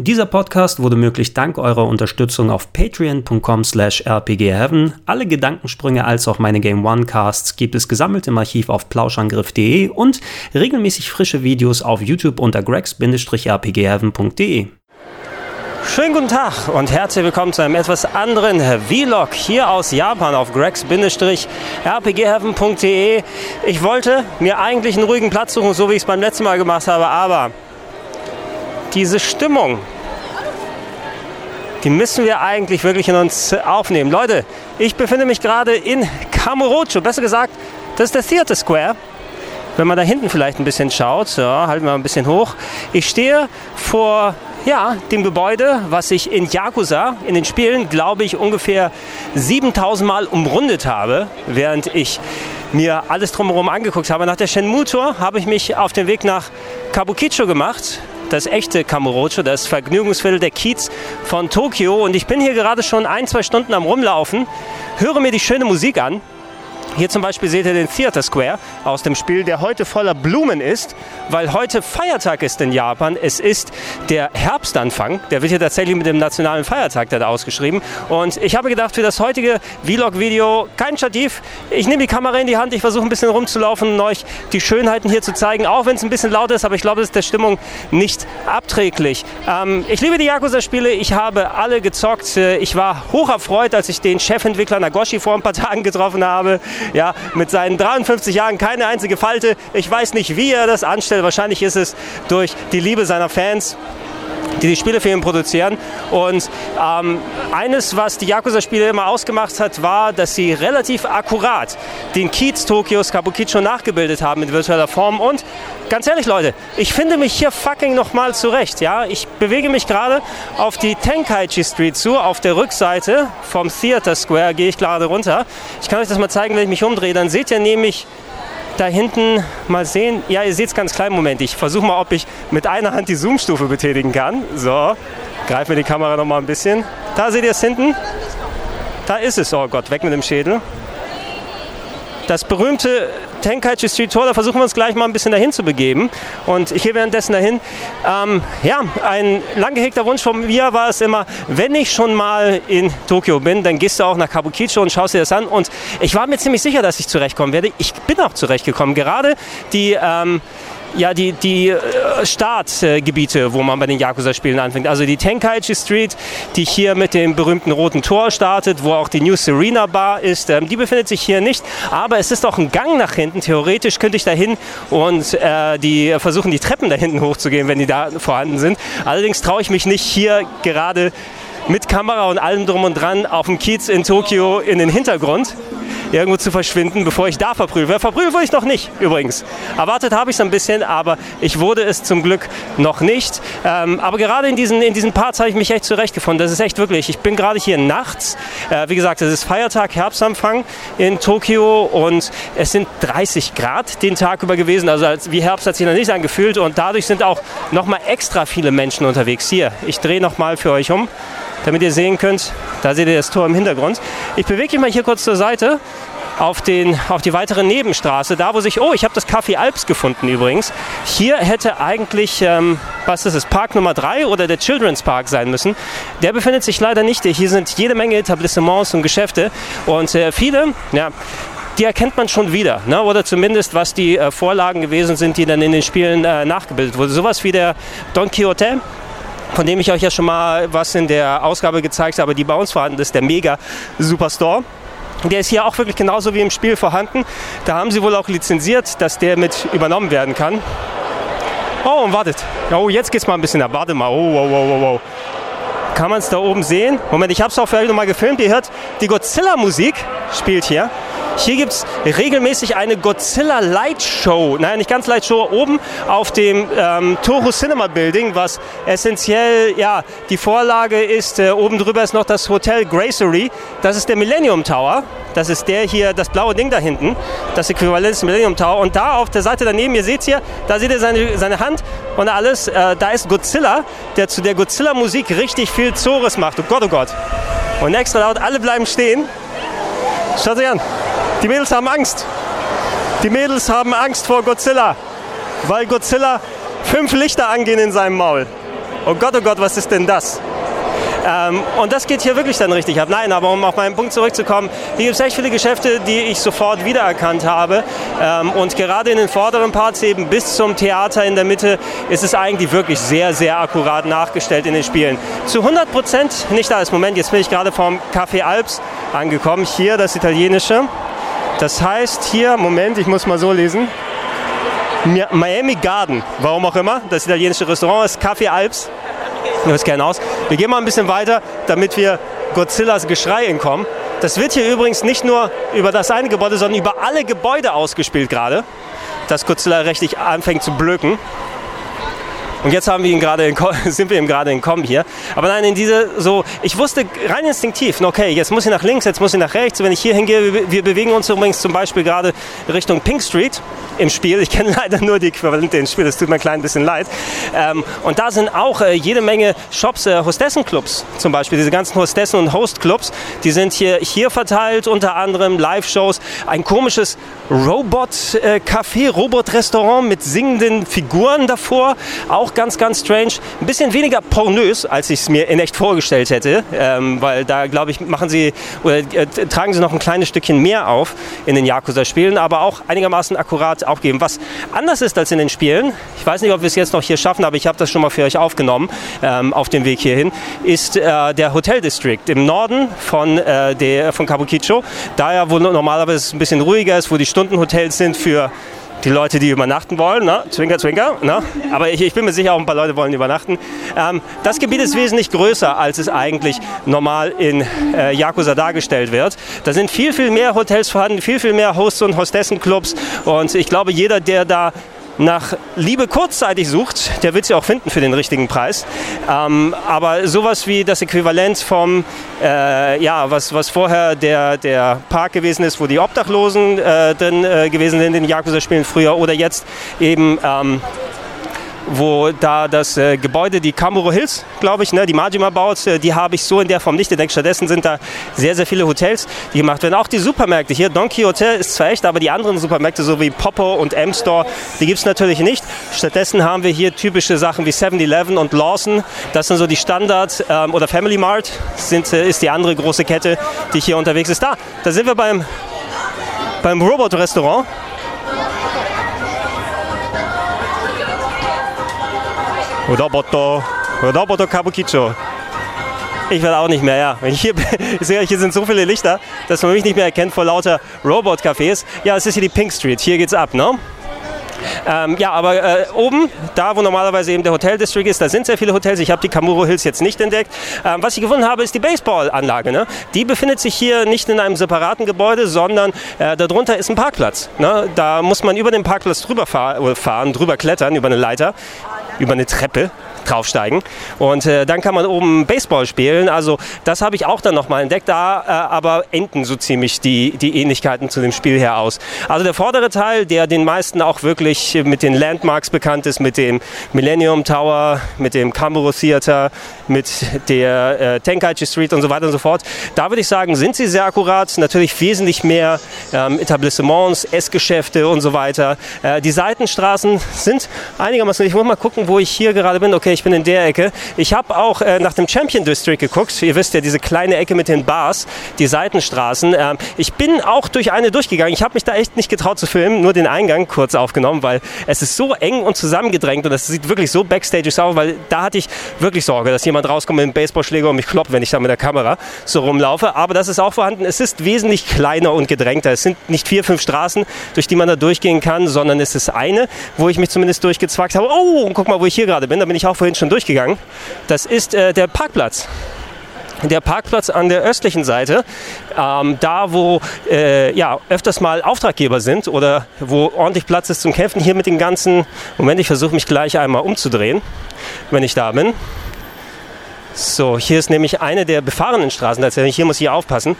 Dieser Podcast wurde möglich dank eurer Unterstützung auf patreon.com slash rpgheaven. Alle Gedankensprünge als auch meine Game One Casts gibt es gesammelt im Archiv auf plauschangriff.de und regelmäßig frische Videos auf YouTube unter gregs-rpgheaven.de. Schönen guten Tag und herzlich willkommen zu einem etwas anderen Vlog hier aus Japan auf gregs-rpgheaven.de. Ich wollte mir eigentlich einen ruhigen Platz suchen, so wie ich es beim letzten Mal gemacht habe, aber diese Stimmung, die müssen wir eigentlich wirklich in uns aufnehmen. Leute, ich befinde mich gerade in Kamurocho, besser gesagt, das ist der Theater Square. Wenn man da hinten vielleicht ein bisschen schaut, ja, halten wir ein bisschen hoch. Ich stehe vor ja, dem Gebäude, was ich in Yakuza, in den Spielen, glaube ich, ungefähr 7000 Mal umrundet habe, während ich mir alles drumherum angeguckt habe. Nach der Shenmue-Tour habe ich mich auf den Weg nach Kabukicho gemacht das echte Kamurocho, das Vergnügungsviertel der Kiez von Tokio. Und ich bin hier gerade schon ein, zwei Stunden am Rumlaufen, höre mir die schöne Musik an hier zum Beispiel seht ihr den Theater Square aus dem Spiel, der heute voller Blumen ist, weil heute Feiertag ist in Japan. Es ist der Herbstanfang. Der wird hier tatsächlich mit dem nationalen Feiertag da ausgeschrieben. Und ich habe gedacht, für das heutige Vlog-Video kein Stativ. Ich nehme die Kamera in die Hand, ich versuche ein bisschen rumzulaufen und euch die Schönheiten hier zu zeigen, auch wenn es ein bisschen laut ist, aber ich glaube, es ist der Stimmung nicht abträglich. Ähm, ich liebe die Yakuza-Spiele, ich habe alle gezockt. Ich war hoch erfreut, als ich den Chefentwickler Nagoshi vor ein paar Tagen getroffen habe ja, mit seinen 53 Jahren keine einzige Falte. Ich weiß nicht, wie er das anstellt. Wahrscheinlich ist es durch die Liebe seiner Fans die die Spiele für ihn produzieren. Und ähm, eines, was die Yakuza-Spiele immer ausgemacht hat, war, dass sie relativ akkurat den Kiez Tokios Kabukicho nachgebildet haben in virtueller Form. Und ganz ehrlich, Leute, ich finde mich hier fucking nochmal zurecht. Ja? Ich bewege mich gerade auf die Tenkaichi Street zu. Auf der Rückseite vom Theater Square gehe ich gerade runter. Ich kann euch das mal zeigen, wenn ich mich umdrehe. Dann seht ihr nämlich da hinten mal sehen. Ja, ihr seht es ganz klein. Moment, ich versuche mal, ob ich mit einer Hand die Zoom-Stufe betätigen kann. So, greifen wir die Kamera noch mal ein bisschen. Da seht ihr es hinten. Da ist es. Oh Gott, weg mit dem Schädel. Das berühmte Tenkaichi Street Tour, da versuchen wir uns gleich mal ein bisschen dahin zu begeben. Und ich gehe währenddessen dahin. Ähm, ja, ein lang gehegter Wunsch von mir war es immer, wenn ich schon mal in Tokio bin, dann gehst du auch nach Kabukicho und schaust dir das an. Und ich war mir ziemlich sicher, dass ich zurechtkommen werde. Ich bin auch zurechtgekommen. Gerade die ähm, ja, die, die äh, Startgebiete, wo man bei den Yakuza-Spielen anfängt. Also die Tenkaichi Street, die hier mit dem berühmten roten Tor startet, wo auch die New Serena Bar ist, ähm, die befindet sich hier nicht. Aber es ist auch ein Gang nach hinten. Theoretisch könnte ich da hin und äh, die versuchen, die Treppen da hinten hochzugehen, wenn die da vorhanden sind. Allerdings traue ich mich nicht, hier gerade mit Kamera und allem drum und dran auf dem Kiez in Tokio in den Hintergrund irgendwo zu verschwinden, bevor ich da verprüfe. wurde ich noch nicht, übrigens. Erwartet habe ich es ein bisschen, aber ich wurde es zum Glück noch nicht. Ähm, aber gerade in diesen, in diesen Parts habe ich mich echt zurechtgefunden. Das ist echt wirklich. Ich bin gerade hier nachts. Äh, wie gesagt, es ist Feiertag, Herbstanfang in Tokio und es sind 30 Grad den Tag über gewesen. Also als, wie Herbst hat sich noch nicht angefühlt und dadurch sind auch noch mal extra viele Menschen unterwegs. Hier, ich drehe noch mal für euch um damit ihr sehen könnt, da seht ihr das Tor im Hintergrund. Ich bewege mich mal hier kurz zur Seite auf, den, auf die weitere Nebenstraße, da wo sich, oh, ich habe das Café Alps gefunden übrigens. Hier hätte eigentlich, ähm, was ist es, Park Nummer 3 oder der Children's Park sein müssen. Der befindet sich leider nicht. Hier sind jede Menge Etablissements und Geschäfte und äh, viele, ja, die erkennt man schon wieder. Ne? Oder zumindest, was die äh, Vorlagen gewesen sind, die dann in den Spielen äh, nachgebildet wurden. Sowas wie der Don Quixote, von dem ich euch ja schon mal was in der Ausgabe gezeigt habe, die bei uns vorhanden ist, der Mega Superstore. Der ist hier auch wirklich genauso wie im Spiel vorhanden. Da haben sie wohl auch lizenziert, dass der mit übernommen werden kann. Oh, und wartet. Oh, jetzt geht's mal ein bisschen ab. Warte mal. Oh, wow, wow, wow, wow. Kann man es da oben sehen? Moment, ich habe es auch euch nochmal gefilmt. Ihr hört, die Godzilla-Musik spielt hier. Hier gibt es regelmäßig eine Godzilla Light Show. Nein, nicht ganz Light Show, oben auf dem ähm, Toho Cinema Building, was essentiell ja, die Vorlage ist. Äh, oben drüber ist noch das Hotel Gracery. Das ist der Millennium Tower. Das ist der hier, das blaue Ding da hinten. Das Äquivalent des Millennium Tower. Und da auf der Seite daneben, ihr seht hier, da seht ihr seine, seine Hand und alles. Äh, da ist Godzilla, der zu der Godzilla-Musik richtig viel Zores macht. Oh Gott, oh Gott. Und extra laut, alle bleiben stehen. Schaut euch an. Die Mädels haben Angst. Die Mädels haben Angst vor Godzilla, weil Godzilla fünf Lichter angehen in seinem Maul. oh Gott, oh Gott, was ist denn das? Ähm, und das geht hier wirklich dann richtig ab. Nein, aber um auf meinen Punkt zurückzukommen, hier gibt es echt viele Geschäfte, die ich sofort wiedererkannt habe. Ähm, und gerade in den vorderen Parts eben bis zum Theater in der Mitte ist es eigentlich wirklich sehr, sehr akkurat nachgestellt in den Spielen. Zu 100 Prozent nicht alles. Moment, jetzt bin ich gerade vom Café Alps angekommen. Hier das italienische. Das heißt hier, Moment, ich muss mal so lesen. Miami Garden, warum auch immer. Das italienische Restaurant ist Café Alps. Das gerne aus. Wir gehen mal ein bisschen weiter, damit wir Godzillas Geschrei entkommen. Das wird hier übrigens nicht nur über das eine Gebäude, sondern über alle Gebäude ausgespielt gerade, dass Godzilla richtig anfängt zu blöken. Und jetzt haben wir ihn gerade sind wir ihm gerade entkommen hier. Aber nein, in diese so, ich wusste rein instinktiv, okay, jetzt muss ich nach links, jetzt muss ich nach rechts. Wenn ich hier hingehe, wir bewegen uns übrigens zum Beispiel gerade Richtung Pink Street im Spiel. Ich kenne leider nur die Äquivalente ins Spiel, das tut mir ein klein bisschen leid. Ähm, und da sind auch äh, jede Menge Shops, äh, Hostessenclubs zum Beispiel, diese ganzen Hostessen- und Hostclubs, die sind hier, hier verteilt, unter anderem Live-Shows, ein komisches Robot-Café, äh, Robot-Restaurant mit singenden Figuren davor, auch ganz, ganz strange. Ein bisschen weniger pornös, als ich es mir in echt vorgestellt hätte, ähm, weil da, glaube ich, machen sie oder äh, tragen sie noch ein kleines Stückchen mehr auf in den Yakuza-Spielen, aber auch einigermaßen akkurat aufgeben. Was anders ist als in den Spielen, ich weiß nicht, ob wir es jetzt noch hier schaffen, aber ich habe das schon mal für euch aufgenommen ähm, auf dem Weg hierhin, ist äh, der Hotel District im Norden von, äh, der, von Kabukicho. Da ja, wo normalerweise ein bisschen ruhiger ist, wo die Stundenhotels sind für die Leute, die übernachten wollen, ne? Zwinker, Zwinker. Ne? Aber ich, ich, bin mir sicher, auch ein paar Leute wollen übernachten. Ähm, das Gebiet ist wesentlich größer, als es eigentlich normal in äh, Yakuza dargestellt wird. Da sind viel, viel mehr Hotels vorhanden, viel, viel mehr Hosts und Hostessenclubs. Und ich glaube, jeder, der da nach Liebe kurzzeitig sucht, der wird sie auch finden für den richtigen Preis. Ähm, aber sowas wie das Äquivalent vom, äh, ja, was, was vorher der, der Park gewesen ist, wo die Obdachlosen äh, drin äh, gewesen sind in den Yakuza-Spielen früher oder jetzt eben ähm, wo da das äh, Gebäude, die Kamuro Hills, glaube ich, ne, die Majima baut, äh, die habe ich so in der Form nicht entdeckt. Stattdessen sind da sehr, sehr viele Hotels, die gemacht werden. Auch die Supermärkte hier, Donkey Hotel ist zwar echt, aber die anderen Supermärkte, so wie Popo und M-Store, die gibt es natürlich nicht. Stattdessen haben wir hier typische Sachen wie 7-Eleven und Lawson. Das sind so die Standard- ähm, oder Family Mart sind, äh, ist die andere große Kette, die hier unterwegs ist. Da, da sind wir beim, beim Robot-Restaurant. Roboto, Roboto Kabukicho. Ich werde auch nicht mehr, ja. Hier, hier sind so viele Lichter, dass man mich nicht mehr erkennt vor lauter Robot-Cafés. Ja, es ist hier die Pink Street. Hier geht's ab, ne? Ähm, ja, aber äh, oben, da wo normalerweise eben der Hotel District ist, da sind sehr viele Hotels. Ich habe die Kamuro Hills jetzt nicht entdeckt. Ähm, was ich gefunden habe, ist die Baseballanlage. Ne? Die befindet sich hier nicht in einem separaten Gebäude, sondern äh, darunter ist ein Parkplatz. Ne? Da muss man über den Parkplatz drüber fahr fahren, drüber klettern, über eine Leiter über eine Treppe draufsteigen. Und äh, dann kann man oben Baseball spielen. Also das habe ich auch dann nochmal entdeckt. Da äh, aber enden so ziemlich die, die Ähnlichkeiten zu dem Spiel her aus. Also der vordere Teil, der den meisten auch wirklich mit den Landmarks bekannt ist, mit dem Millennium Tower, mit dem Camero Theater, mit der äh, Tenkaichi Street und so weiter und so fort. Da würde ich sagen, sind sie sehr akkurat. Natürlich wesentlich mehr ähm, Etablissements, Essgeschäfte und so weiter. Äh, die Seitenstraßen sind einigermaßen. Ich muss mal gucken, wo ich hier gerade bin. Okay, ich bin in der Ecke. Ich habe auch äh, nach dem Champion District geguckt. Ihr wisst ja, diese kleine Ecke mit den Bars, die Seitenstraßen. Ähm, ich bin auch durch eine durchgegangen. Ich habe mich da echt nicht getraut zu filmen, nur den Eingang kurz aufgenommen, weil es ist so eng und zusammengedrängt und es sieht wirklich so backstage aus, weil da hatte ich wirklich Sorge, dass jemand rauskommt mit einem Baseballschläger und mich kloppt, wenn ich da mit der Kamera so rumlaufe. Aber das ist auch vorhanden. Es ist wesentlich kleiner und gedrängter. Es sind nicht vier, fünf Straßen, durch die man da durchgehen kann, sondern es ist eine, wo ich mich zumindest durchgezwackt habe. Oh, guck mal, wo ich hier gerade bin. Da bin ich auch vorhin vorhin schon durchgegangen. Das ist äh, der Parkplatz der Parkplatz an der östlichen Seite, ähm, da wo äh, ja, öfters mal Auftraggeber sind oder wo ordentlich Platz ist zum Kämpfen. Hier mit den ganzen, Moment, ich versuche mich gleich einmal umzudrehen, wenn ich da bin. So, hier ist nämlich eine der befahrenen Straßen tatsächlich. Hier muss ich aufpassen.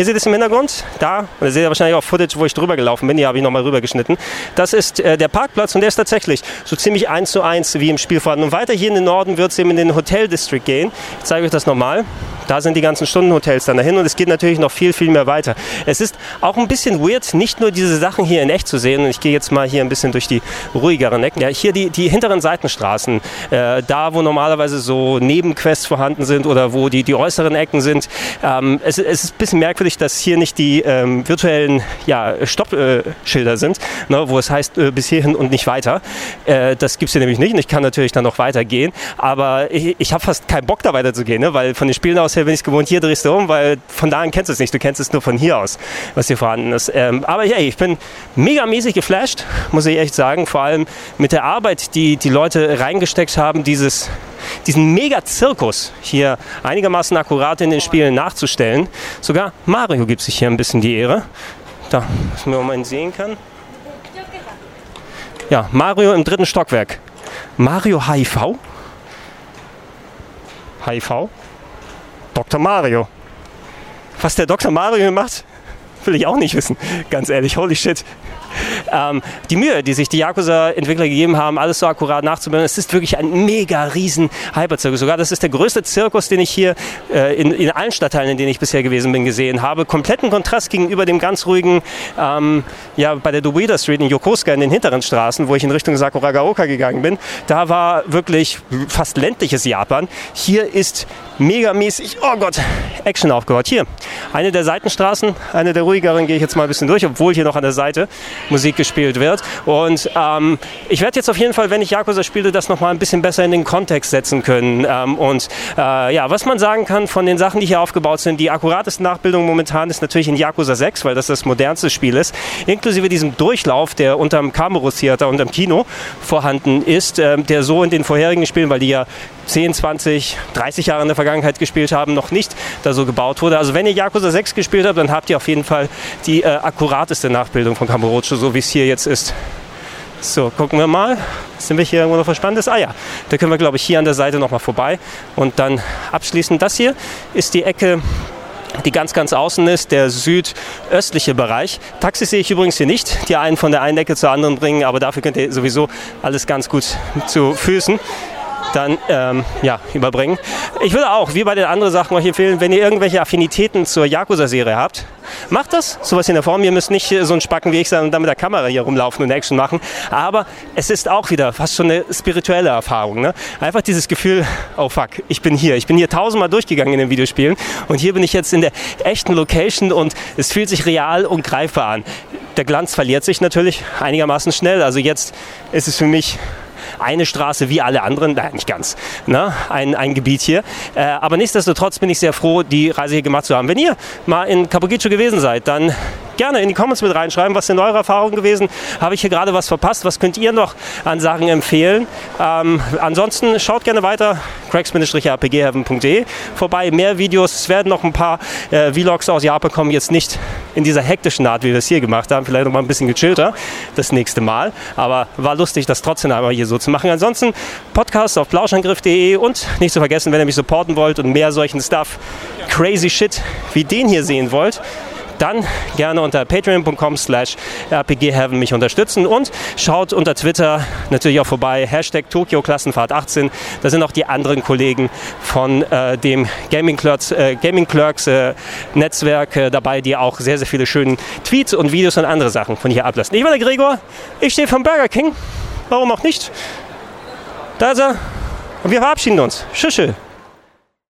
Hier seht ihr es im Hintergrund. Da, und da seht ihr wahrscheinlich auch Footage, wo ich drüber gelaufen bin. Hier habe ich nochmal rüber geschnitten. Das ist äh, der Parkplatz und der ist tatsächlich so ziemlich eins zu eins wie im Spiel vorhanden. Und weiter hier in den Norden wird es eben in den Hotel District gehen. Ich zeige euch das nochmal. Da sind die ganzen Stundenhotels dann dahin und es geht natürlich noch viel, viel mehr weiter. Es ist auch ein bisschen weird, nicht nur diese Sachen hier in echt zu sehen. Und ich gehe jetzt mal hier ein bisschen durch die ruhigeren Ecken. Ja, hier die, die hinteren Seitenstraßen, äh, da wo normalerweise so Nebenquests vorhanden sind oder wo die, die äußeren Ecken sind. Ähm, es, es, ist ein bisschen merkwürdig, dass hier nicht die ähm, virtuellen ja, Stoppschilder äh, sind, ne, wo es heißt äh, bis hierhin und nicht weiter. Äh, das gibt es hier nämlich nicht und ich kann natürlich dann noch weitergehen. Aber ich, ich habe fast keinen Bock da weiterzugehen, ne, weil von den Spielen aus her bin ich gewohnt, hier drehst du um, weil von da an kennst du es nicht. Du kennst es nur von hier aus, was hier vorhanden ist. Ähm, aber hey, ich bin mega mäßig geflasht, muss ich echt sagen. Vor allem mit der Arbeit, die die Leute reingesteckt haben, dieses, diesen Mega-Zirkus hier einigermaßen akkurat in den Spielen nachzustellen. Sogar Mario gibt sich hier ein bisschen die Ehre. Da, dass man mal sehen kann. Ja, Mario im dritten Stockwerk. Mario HIV? HIV? Dr. Mario. Was der Dr. Mario macht, will ich auch nicht wissen. Ganz ehrlich, holy shit ähm, die Mühe, die sich die Yakuza-Entwickler gegeben haben, alles so akkurat nachzubilden. Es ist wirklich ein mega riesen Hyperzirkus. Sogar das ist der größte Zirkus, den ich hier äh, in, in allen Stadtteilen, in denen ich bisher gewesen bin, gesehen habe. Kompletten Kontrast gegenüber dem ganz ruhigen, ähm, ja, bei der Dubida Street in Yokosuka in den hinteren Straßen, wo ich in Richtung Sakuragaoka gegangen bin. Da war wirklich fast ländliches Japan. Hier ist megamäßig, oh Gott, Action aufgebaut. Hier, eine der Seitenstraßen, eine der ruhigeren gehe ich jetzt mal ein bisschen durch, obwohl hier noch an der Seite Musik gespielt wird. Und ähm, ich werde jetzt auf jeden Fall, wenn ich Yakuza spiele, das nochmal ein bisschen besser in den Kontext setzen können. Ähm, und äh, ja, was man sagen kann von den Sachen, die hier aufgebaut sind, die akkurateste Nachbildung momentan ist natürlich in Yakuza 6, weil das das modernste Spiel ist, inklusive diesem Durchlauf, der unterm Camerus Theater, unterm Kino vorhanden ist, äh, der so in den vorherigen Spielen, weil die ja 10, 20, 30 Jahre in der Vergangenheit gespielt haben, noch nicht da so gebaut wurde. Also wenn ihr Yakuza 6 gespielt habt, dann habt ihr auf jeden Fall die äh, akkurateste Nachbildung von Kamurocho, so wie es hier jetzt ist. So, gucken wir mal. Sind wir hier irgendwo noch Verspanntes? Ah ja, da können wir, glaube ich, hier an der Seite nochmal vorbei. Und dann abschließend das hier ist die Ecke die ganz, ganz außen ist, der südöstliche Bereich. Taxis sehe ich übrigens hier nicht, die einen von der einen Ecke zur anderen bringen, aber dafür könnt ihr sowieso alles ganz gut zu Füßen dann ähm, ja, überbringen. Ich würde auch, wie bei den anderen Sachen, euch empfehlen, wenn ihr irgendwelche Affinitäten zur Yakuza-Serie habt, macht das. Sowas in der Form. Ihr müsst nicht so ein Spacken wie ich sein und dann mit der Kamera hier rumlaufen und Action machen. Aber es ist auch wieder fast schon eine spirituelle Erfahrung. Ne? Einfach dieses Gefühl, oh fuck, ich bin hier. Ich bin hier tausendmal durchgegangen in den Videospielen und hier bin ich jetzt in der echten Location und es fühlt sich real und greifbar an. Der Glanz verliert sich natürlich einigermaßen schnell. Also jetzt ist es für mich eine Straße wie alle anderen, nein, nicht ganz, ne? ein, ein Gebiet hier. Äh, aber nichtsdestotrotz bin ich sehr froh, die Reise hier gemacht zu haben. Wenn ihr mal in Kabukicho gewesen seid, dann gerne in die Comments mit reinschreiben, was sind eure Erfahrungen gewesen? Habe ich hier gerade was verpasst? Was könnt ihr noch an Sachen empfehlen? Ähm, ansonsten schaut gerne weiter, cracks-rpgheaven.de vorbei. Mehr Videos, es werden noch ein paar äh, Vlogs aus Japan kommen, jetzt nicht in dieser hektischen Art, wie wir es hier gemacht haben, vielleicht noch mal ein bisschen gechillter das nächste Mal. Aber war lustig, das trotzdem einmal hier so zu machen. Ansonsten Podcast auf plauschangriff.de und nicht zu vergessen, wenn ihr mich supporten wollt und mehr solchen Stuff, crazy shit wie den hier sehen wollt, dann gerne unter patreon.com slash rpgheaven mich unterstützen und schaut unter Twitter natürlich auch vorbei, Hashtag Tokio Klassenfahrt 18. Da sind auch die anderen Kollegen von äh, dem Gaming Clerks, äh, Gaming Clerks äh, Netzwerk äh, dabei, die auch sehr, sehr viele schöne Tweets und Videos und andere Sachen von hier ablassen. Ich bin der Gregor, ich stehe vom Burger King. Warum auch nicht? Da ist er. Und wir verabschieden uns. Tschüss.